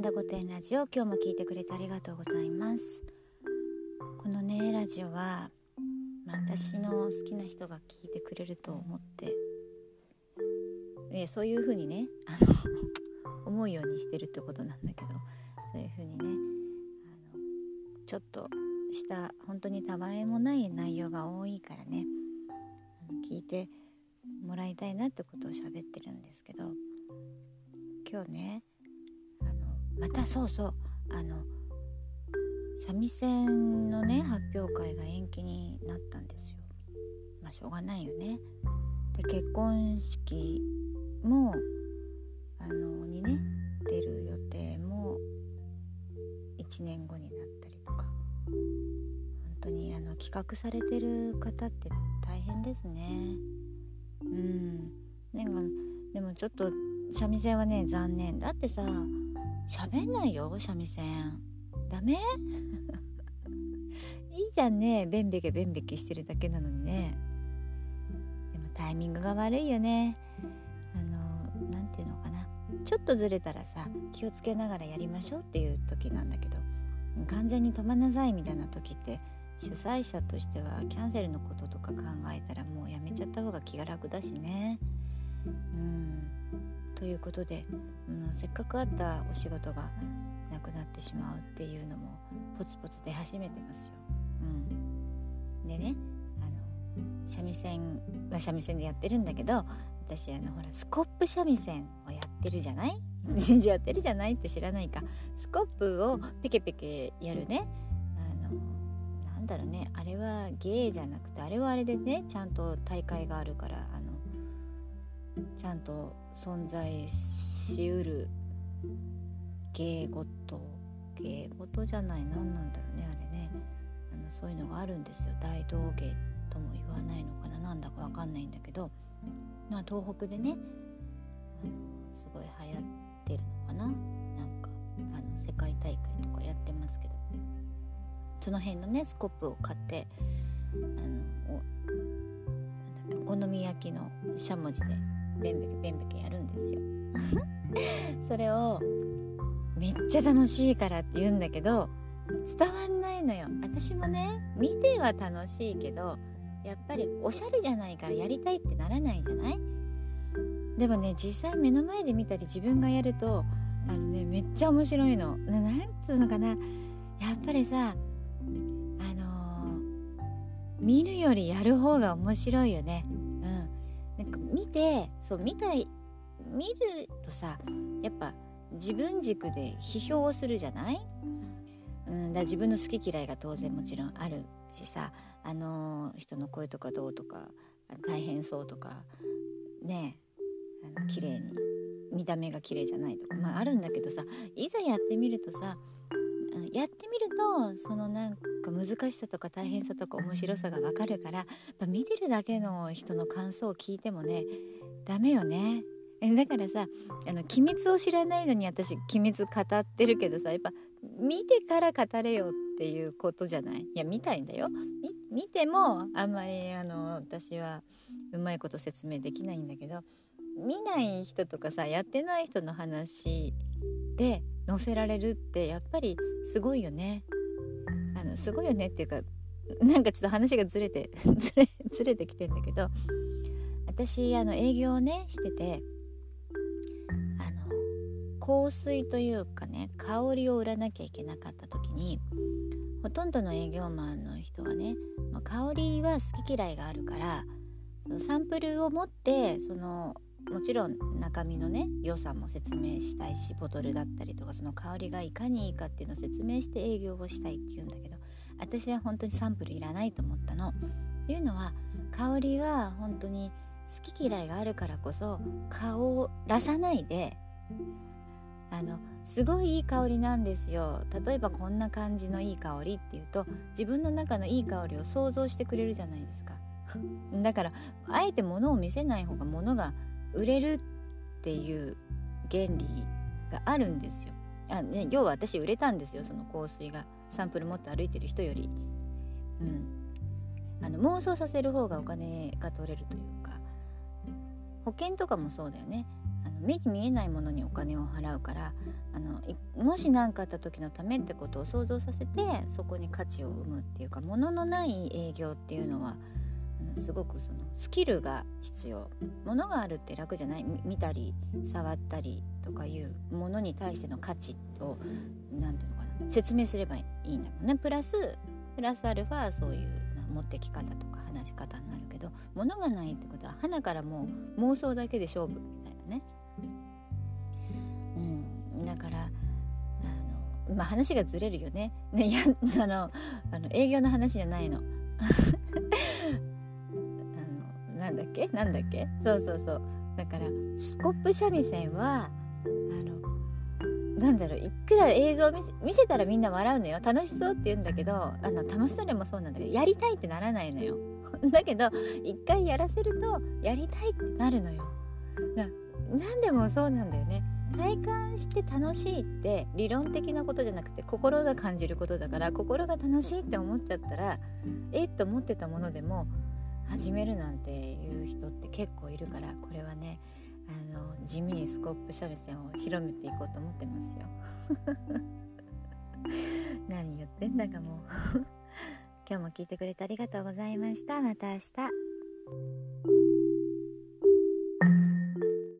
んだ御殿ラジオ今日も聞いてくれてありがとうございます。このねラジオは、まあ、私の好きな人が聞いてくれると思ってえそういう風にねあの思うようにしてるってことなんだけどそういう風にねあのちょっとした本当にたわいもない内容が多いからね聞いてもらいたいなってことを喋ってるんですけど今日ねまたそうそうあの三味線のね発表会が延期になったんですよ。まあしょうがないよね。で結婚式もあのにね出る予定も1年後になったりとか本当にあの企画されてる方って大変ですね。うんなんかでもちょっと三味線はね残念だってさ喋んないよ三味線。ダメ？いいじゃんね。ベンベケベンベケしてるだけなのにね。でもタイミングが悪いよね。あの何て言うのかな。ちょっとずれたらさ気をつけながらやりましょうっていう時なんだけど。完全に飛ばなさいみたいな時って主催者としてはキャンセルのこととか考えたらもうやめちゃった方が気が楽だしね。うん。ということで、うん、せっかくあったお仕事がなくなってしまうっていうのもポツポツ出始めてますよ。うん、でねあの三味線は三味線でやってるんだけど私あのほらスコップ三味線をやってるじゃない？信じやってるじゃないって知らないか。スコップをペケペケやるね。あのなんだろうね。あれは芸じゃなくてあれはあれでねちゃんと大会があるからあちゃんと存在しうる芸事芸事じゃない何なんだろうねあれね。あのそういうのがあるんですよ。大道芸とも言わないのかな。なんだかわかんないんだけど、まあ、東北でねあのすごい流行ってるのかな。なんかあの世界大会とかやってますけど。その辺のねスコップを買ってあのお好み焼きのしゃもじでベンベケベンベケやるんですよ。それをめっちゃ楽しいからって言うんだけど伝わんないのよ。私もね見ては楽しいけどやっぱりおしゃれじゃないからやりたいってならないじゃない？でもね実際目の前で見たり自分がやるとあのねめっちゃ面白いの。なんつうのかな？やっぱりさあのー、見るよりやる方が面白いよね。てそう見たい見るとさやっぱ自分軸で批評をするじゃない、うん、だ自分の好き嫌いが当然もちろんあるしさあの、人の声とかどうとか大変そうとかねあの綺麗に見た目が綺麗じゃないとかまああるんだけどさいざやってみるとさやってみるとそのなんか難しさとか大変さとか面白さがわかるからやっぱ見てるだけの人の感想を聞いてもねダメよね。だからさあの鬼滅を知らないのに私鬼滅語ってるけどさやっぱ見てから語れよっていうことじゃない？いや見たいんだよ見てもあんまりあの私はうまいこと説明できないんだけど見ない人とかさやってない人の話で載せられるってやっぱりすごいよね。あのすごいよねっていうかなんかちょっと話がずれて ずれずれてきてんだけど私あの営業をねしててあの香水というかね香りを売らなきゃいけなかった時にほとんどの営業マンの人はね、まあ、香りは好き嫌いがあるからそのサンプルを持ってそのもちろん中身のね良さも説明したいしボトルだったりとかその香りがいかにいいかっていうのを説明して営業をしたいっていうんだけど私は本当にサンプルいらないと思ったの。っていうのは香りは本当に好き嫌いがあるからこそ香らさないであのすごいいい香りなんですよ例えばこんな感じのいい香りっていうと自分の中のいい香りを想像してくれるじゃないですかだからあえて物を見せない方が物が売れるっていう原理があるんですよ。あね、要は私売れたんですよ。その香水が。サンプル持って歩いてる人より。うん、あの妄想させる方がお金が取れるというか。保険とかもそうだよね。あの目に見えないものにお金を払うから。あのもし何かあった時のためってことを想像させてそこに価値を生むっていうか物のない営業っていうのはすごくそのスキルが必要物があるって楽じゃない見たり触ったりとかいうものに対しての価値を何ていうのかな説明すればいいんだもんねプラスプラスアルファそういう持ってき方とか話し方になるけど物がないってことは花からもう妄想だけで勝負みたいなね。うん、だからあのまあ話がずれるよね。ねやあのあの営業の話じゃないの。なんだっけ？なんだっけ？そうそうそう。だからスコップ三味線はあのなんだろういくら映像見せ見せたらみんな笑うのよ。楽しそうって言うんだけどあの楽しそうでもそうなんだけどやりたいってならないのよ。だけど一回やらせるとやりたいってなるのよ。だ何でもそうなんだよね。体感して楽しいって理論的なことじゃなくて心が感じることだから心が楽しいって思っちゃったらえっと思ってたものでも始めるなんていう人って結構いるからこれはねあの地味にスコップ三味線を広めていこうと思ってますよ。何言ってんだかもう。今日も聞いてくれてありがとうございました。また明日。